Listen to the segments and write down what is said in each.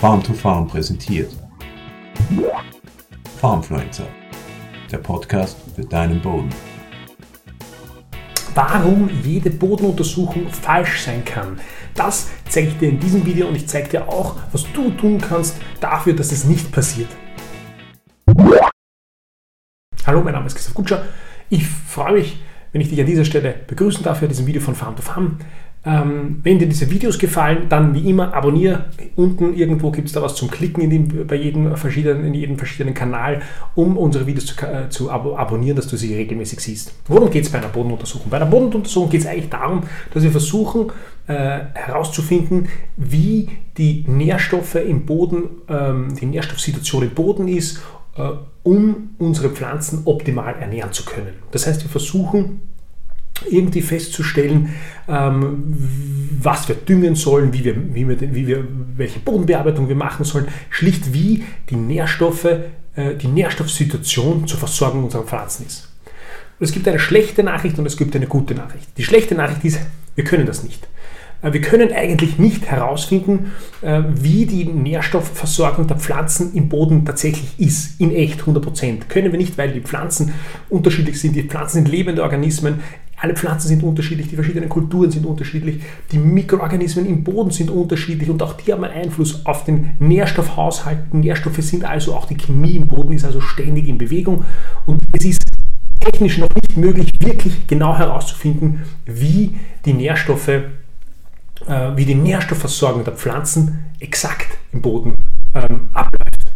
Farm to Farm präsentiert. Farmfluencer, der Podcast für deinen Boden. Warum jede Bodenuntersuchung falsch sein kann, das zeige ich dir in diesem Video und ich zeige dir auch, was du tun kannst dafür, dass es nicht passiert. Hallo, mein Name ist Christoph Kutscher. Ich freue mich, wenn ich dich an dieser Stelle begrüßen darf für diesem Video von Farm to Farm. Ähm, wenn dir diese Videos gefallen, dann wie immer abonniere. Unten irgendwo gibt es da was zum Klicken in dem, bei jedem verschiedenen, in jedem verschiedenen Kanal, um unsere Videos zu, äh, zu ab abonnieren, dass du sie regelmäßig siehst. Worum geht es bei einer Bodenuntersuchung? Bei einer Bodenuntersuchung geht es eigentlich darum, dass wir versuchen äh, herauszufinden, wie die Nährstoffe im Boden, ähm, die Nährstoffsituation im Boden ist, äh, um unsere Pflanzen optimal ernähren zu können. Das heißt, wir versuchen irgendwie festzustellen, ähm, was wir düngen sollen, wie wir, wie wir, wie wir, welche Bodenbearbeitung wir machen sollen, schlicht wie die Nährstoffe, äh, die Nährstoffsituation zur Versorgung unserer Pflanzen ist. Und es gibt eine schlechte Nachricht und es gibt eine gute Nachricht. Die schlechte Nachricht ist, wir können das nicht. Äh, wir können eigentlich nicht herausfinden, äh, wie die Nährstoffversorgung der Pflanzen im Boden tatsächlich ist, in echt 100%. Können wir nicht, weil die Pflanzen unterschiedlich sind. Die Pflanzen sind lebende Organismen. Alle Pflanzen sind unterschiedlich, die verschiedenen Kulturen sind unterschiedlich, die Mikroorganismen im Boden sind unterschiedlich und auch die haben einen Einfluss auf den Nährstoffhaushalt. Nährstoffe sind also auch die Chemie im Boden ist also ständig in Bewegung und es ist technisch noch nicht möglich, wirklich genau herauszufinden, wie die Nährstoffe, äh, wie die Nährstoffversorgung der Pflanzen exakt im Boden ähm, abläuft.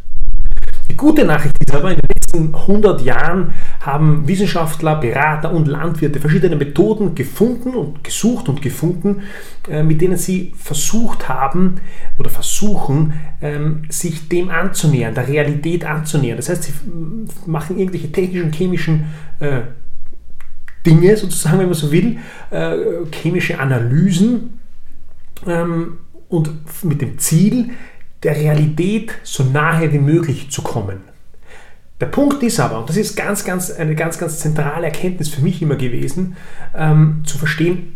Die gute Nachricht ist aber, in den letzten 100 Jahren haben Wissenschaftler, Berater und Landwirte verschiedene Methoden gefunden und gesucht und gefunden, äh, mit denen sie versucht haben oder versuchen, ähm, sich dem anzunähern, der Realität anzunähern. Das heißt, sie machen irgendwelche technischen, chemischen äh, Dinge, sozusagen, wenn man so will, äh, chemische Analysen ähm, und mit dem Ziel, der Realität so nahe wie möglich zu kommen. Der Punkt ist aber, und das ist ganz, ganz, eine ganz, ganz zentrale Erkenntnis für mich immer gewesen, ähm, zu verstehen,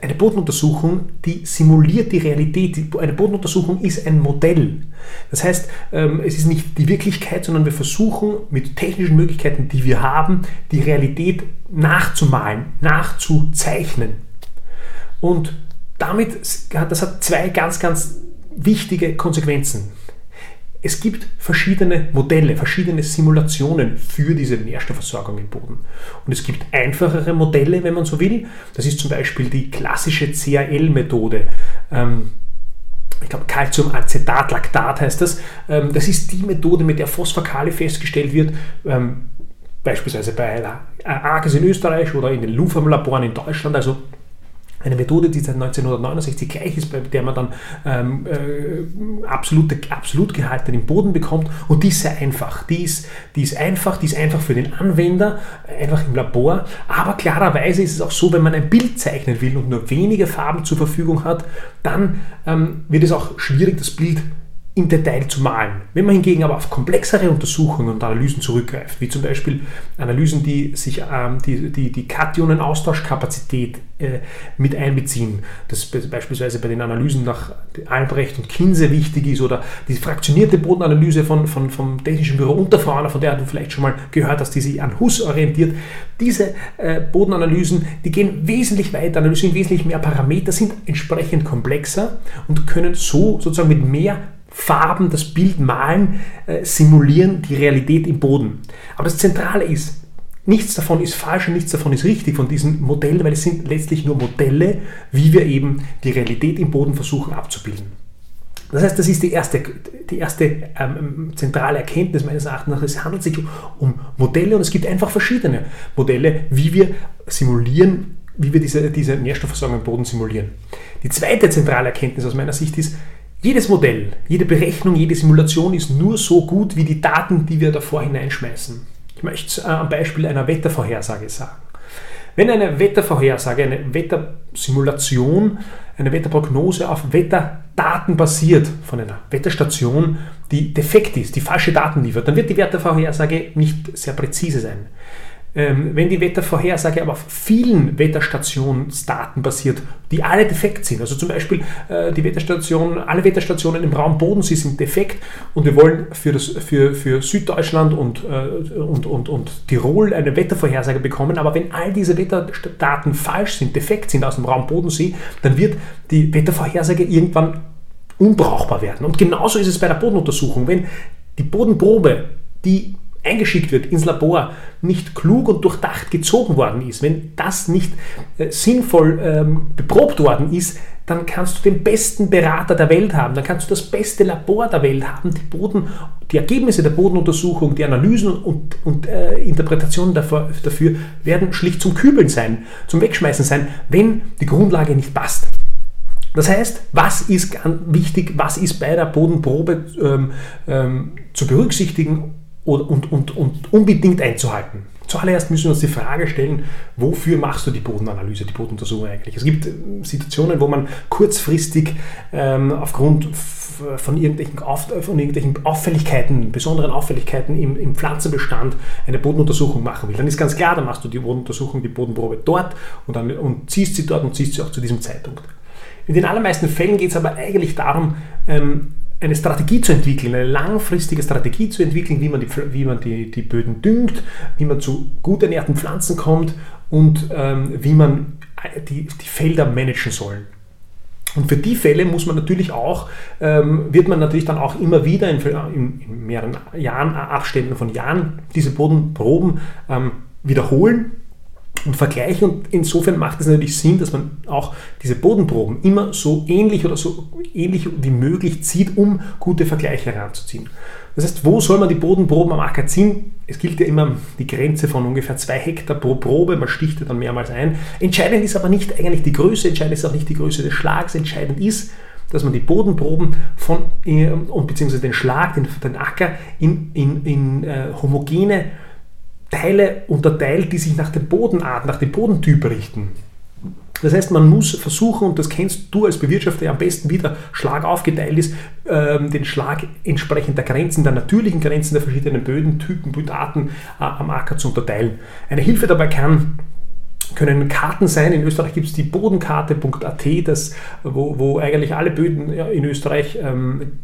eine Bodenuntersuchung, die simuliert die Realität. Eine Bodenuntersuchung ist ein Modell. Das heißt, ähm, es ist nicht die Wirklichkeit, sondern wir versuchen mit technischen Möglichkeiten, die wir haben, die Realität nachzumalen, nachzuzeichnen. Und damit, das hat zwei ganz, ganz wichtige Konsequenzen. Es gibt verschiedene Modelle, verschiedene Simulationen für diese Nährstoffversorgung im Boden. Und es gibt einfachere Modelle, wenn man so will. Das ist zum Beispiel die klassische CAL-Methode. Ähm, ich glaube, Calciumacetat, Lactat heißt das. Ähm, das ist die Methode, mit der Phosphatkali festgestellt wird. Ähm, beispielsweise bei der ARGES in Österreich oder in den Lufam-Laboren in Deutschland. Also eine Methode, die seit 1969 gleich ist, bei der man dann ähm, äh, absolute, Absolutgehalte im Boden bekommt und die ist sehr einfach. Die ist, die ist einfach, die ist einfach für den Anwender, einfach im Labor, aber klarerweise ist es auch so, wenn man ein Bild zeichnen will und nur wenige Farben zur Verfügung hat, dann ähm, wird es auch schwierig, das Bild im Detail zu malen. Wenn man hingegen aber auf komplexere Untersuchungen und Analysen zurückgreift, wie zum Beispiel Analysen, die sich ähm, die, die, die Kationen-Austauschkapazität äh, mit einbeziehen, das beispielsweise bei den Analysen nach Albrecht und Kinse wichtig ist, oder die fraktionierte Bodenanalyse von, von, vom Technischen Büro Unterfrauner, von der du vielleicht schon mal gehört hast, die sich an Huss orientiert, diese äh, Bodenanalysen, die gehen wesentlich weiter, analysieren wesentlich mehr Parameter, sind entsprechend komplexer und können so sozusagen mit mehr Farben, das Bild malen, äh, simulieren die Realität im Boden. Aber das Zentrale ist, nichts davon ist falsch und nichts davon ist richtig von diesen Modellen, weil es sind letztlich nur Modelle, wie wir eben die Realität im Boden versuchen abzubilden. Das heißt, das ist die erste, die erste ähm, zentrale Erkenntnis meines Erachtens. Es handelt sich um Modelle und es gibt einfach verschiedene Modelle, wie wir simulieren, wie wir diese, diese Nährstoffversorgung im Boden simulieren. Die zweite zentrale Erkenntnis aus meiner Sicht ist, jedes Modell, jede Berechnung, jede Simulation ist nur so gut wie die Daten, die wir davor hineinschmeißen. Ich möchte äh, am Beispiel einer Wettervorhersage sagen. Wenn eine Wettervorhersage, eine Wettersimulation, eine Wetterprognose auf Wetterdaten basiert von einer Wetterstation, die defekt ist, die falsche Daten liefert, dann wird die Wettervorhersage nicht sehr präzise sein. Ähm, wenn die Wettervorhersage aber auf vielen Wetterstationsdaten basiert, die alle defekt sind, also zum Beispiel äh, die Wetterstation, alle Wetterstationen im Raum Bodensee sind defekt und wir wollen für, das, für, für Süddeutschland und, äh, und, und, und Tirol eine Wettervorhersage bekommen, aber wenn all diese Wetterdaten falsch sind, defekt sind aus dem Raum Bodensee, dann wird die Wettervorhersage irgendwann unbrauchbar werden. Und genauso ist es bei der Bodenuntersuchung. Wenn die Bodenprobe, die eingeschickt wird ins Labor, nicht klug und durchdacht gezogen worden ist, wenn das nicht äh, sinnvoll ähm, beprobt worden ist, dann kannst du den besten Berater der Welt haben, dann kannst du das beste Labor der Welt haben. Die, Boden, die Ergebnisse der Bodenuntersuchung, die Analysen und, und äh, Interpretationen dafür, dafür werden schlicht zum Kübeln sein, zum Wegschmeißen sein, wenn die Grundlage nicht passt. Das heißt, was ist wichtig, was ist bei der Bodenprobe ähm, ähm, zu berücksichtigen und, und, und, unbedingt einzuhalten? Zuallererst müssen wir uns die Frage stellen, wofür machst du die Bodenanalyse, die Bodenuntersuchung eigentlich? Es gibt ähm, Situationen, wo man kurzfristig ähm, aufgrund von irgendwelchen, von irgendwelchen Auffälligkeiten, besonderen Auffälligkeiten im, im, Pflanzenbestand eine Bodenuntersuchung machen will. Dann ist ganz klar, dann machst du die Bodenuntersuchung, die Bodenprobe dort und, dann, und ziehst sie dort und ziehst sie auch zu diesem Zeitpunkt. In den allermeisten Fällen geht es aber eigentlich darum, ähm, eine Strategie zu entwickeln, eine langfristige Strategie zu entwickeln, wie man, die, wie man die, die Böden düngt, wie man zu gut ernährten Pflanzen kommt und ähm, wie man die, die Felder managen soll. Und für die Fälle muss man natürlich auch, ähm, wird man natürlich dann auch immer wieder in, in, in mehreren Jahren, Abständen von Jahren diese Bodenproben ähm, wiederholen und vergleichen. Und insofern macht es natürlich Sinn, dass man auch diese Bodenproben immer so ähnlich oder so ähnlich wie möglich zieht, um gute Vergleiche heranzuziehen. Das heißt, wo soll man die Bodenproben am Acker ziehen? Es gilt ja immer die Grenze von ungefähr zwei Hektar pro Probe, man sticht dann mehrmals ein. Entscheidend ist aber nicht eigentlich die Größe, entscheidend ist auch nicht die Größe des Schlags, entscheidend ist, dass man die Bodenproben von, äh, und beziehungsweise den Schlag, den, den Acker in, in, in äh, homogene Teile unterteilt, die sich nach der Bodenart, nach dem Bodentyp richten. Das heißt, man muss versuchen, und das kennst du als Bewirtschafter ja am besten, wie der Schlag aufgeteilt ist, ähm, den Schlag entsprechend der Grenzen, der natürlichen Grenzen der verschiedenen Bödentypen, Bödarten äh, am Acker zu unterteilen. Eine Hilfe dabei kann können Karten sein. In Österreich gibt es die Bodenkarte.at, wo, wo eigentlich alle Böden in Österreich ähm,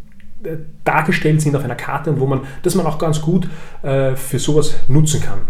dargestellt sind auf einer Karte und wo man, das man auch ganz gut äh, für sowas nutzen kann.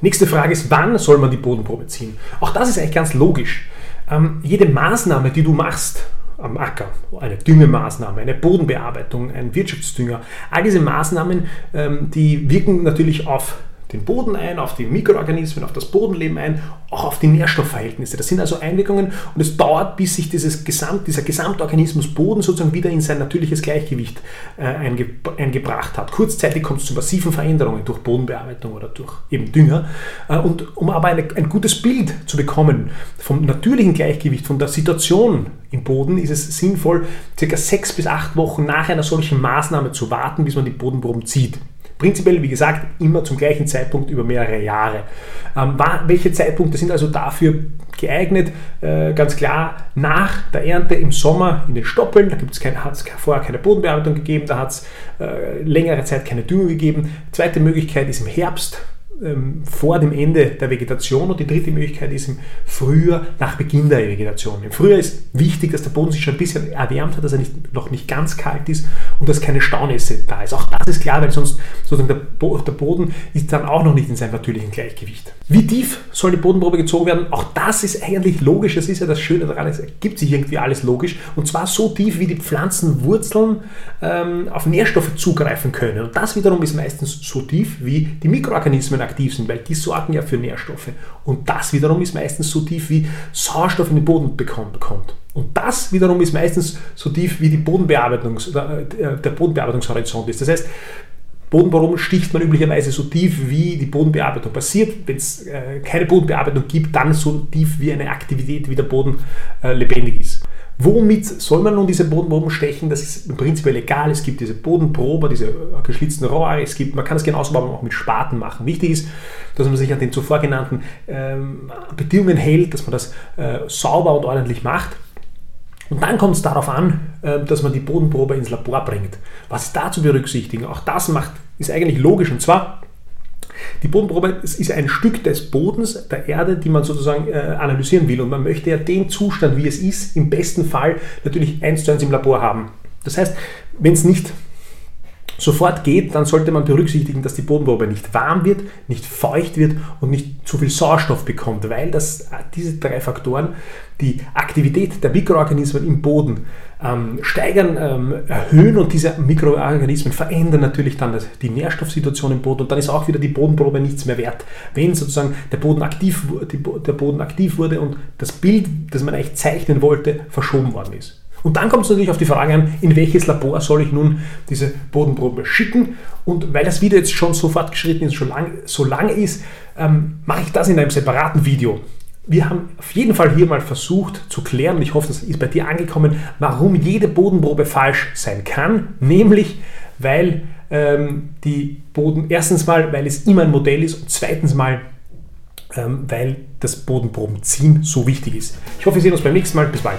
Nächste Frage ist, wann soll man die Bodenprobe ziehen? Auch das ist eigentlich ganz logisch. Ähm, jede Maßnahme, die du machst am Acker, eine Düngemaßnahme, eine Bodenbearbeitung, ein Wirtschaftsdünger, all diese Maßnahmen, ähm, die wirken natürlich auf den Boden ein, auf die Mikroorganismen, auf das Bodenleben ein, auch auf die Nährstoffverhältnisse. Das sind also Einwirkungen und es dauert, bis sich dieses Gesamt, dieser Gesamtorganismus Boden sozusagen wieder in sein natürliches Gleichgewicht äh, einge, eingebracht hat. Kurzzeitig kommt es zu massiven Veränderungen durch Bodenbearbeitung oder durch eben Dünger. Äh, und um aber eine, ein gutes Bild zu bekommen vom natürlichen Gleichgewicht, von der Situation im Boden, ist es sinnvoll, circa sechs bis acht Wochen nach einer solchen Maßnahme zu warten, bis man die Bodenproben zieht. Prinzipiell, wie gesagt, immer zum gleichen Zeitpunkt über mehrere Jahre. Ähm, welche Zeitpunkte sind also dafür geeignet? Äh, ganz klar nach der Ernte im Sommer in den Stoppeln, da hat es vorher keine Bodenbearbeitung gegeben, da hat es äh, längere Zeit keine Düngung gegeben. Zweite Möglichkeit ist im Herbst, ähm, vor dem Ende der Vegetation und die dritte Möglichkeit ist im Frühjahr nach Beginn der Vegetation. Im Frühjahr ist wichtig, dass der Boden sich schon ein bisschen erwärmt hat, dass er nicht, noch nicht ganz kalt ist und dass keine Staunässe da ist. Auch das ist klar, weil sonst sozusagen der, Bo der Boden ist dann auch noch nicht in seinem natürlichen Gleichgewicht. Wie tief soll die Bodenprobe gezogen werden? Auch das ist eigentlich logisch. Das ist ja das Schöne daran, es ergibt sich irgendwie alles logisch und zwar so tief, wie die Pflanzenwurzeln ähm, auf Nährstoffe zugreifen können. Und das wiederum ist meistens so tief, wie die Mikroorganismen aktiv sind, weil die sorgen ja für Nährstoffe. Und das wiederum ist meistens so tief, wie Sauerstoff in den Boden bekommt. Und das wiederum ist meistens so tief, wie die Bodenbearbeitungs, äh, der Bodenbearbeitungshorizont ist. Das heißt, Bodenproben sticht man üblicherweise so tief, wie die Bodenbearbeitung passiert. Wenn es äh, keine Bodenbearbeitung gibt, dann so tief, wie eine Aktivität, wie der Boden äh, lebendig ist. Womit soll man nun diese Bodenproben stechen? Das ist im Prinzip egal. Es gibt diese Bodenprober, diese geschlitzten Rohre. Es gibt, man kann es genauso aber auch mit Spaten machen. Wichtig ist, dass man sich an den zuvor genannten ähm, Bedingungen hält, dass man das äh, sauber und ordentlich macht. Und dann kommt es darauf an, äh, dass man die Bodenprobe ins Labor bringt. Was ist da zu berücksichtigen? Auch das macht, ist eigentlich logisch. Und zwar Die Bodenprobe ist ein Stück des Bodens, der Erde, die man sozusagen äh, analysieren will. Und man möchte ja den Zustand, wie es ist, im besten Fall natürlich eins zu eins im Labor haben. Das heißt, wenn es nicht sofort geht, dann sollte man berücksichtigen, dass die Bodenprobe nicht warm wird, nicht feucht wird und nicht zu viel Sauerstoff bekommt, weil das, diese drei Faktoren die Aktivität der Mikroorganismen im Boden ähm, steigern, ähm, erhöhen und diese Mikroorganismen verändern natürlich dann die Nährstoffsituation im Boden und dann ist auch wieder die Bodenprobe nichts mehr wert, wenn sozusagen der Boden aktiv, die, der Boden aktiv wurde und das Bild, das man eigentlich zeichnen wollte, verschoben worden ist. Und dann kommt es natürlich auf die Frage an, in welches Labor soll ich nun diese Bodenprobe schicken? Und weil das Video jetzt schon so fortgeschritten ist, schon lang, so lang ist, ähm, mache ich das in einem separaten Video. Wir haben auf jeden Fall hier mal versucht zu klären, und ich hoffe, das ist bei dir angekommen, warum jede Bodenprobe falsch sein kann, nämlich weil ähm, die Boden, erstens mal, weil es immer ein Modell ist und zweitens mal, ähm, weil das Bodenprobenziehen so wichtig ist. Ich hoffe, wir sehen uns beim nächsten Mal. Bis bald.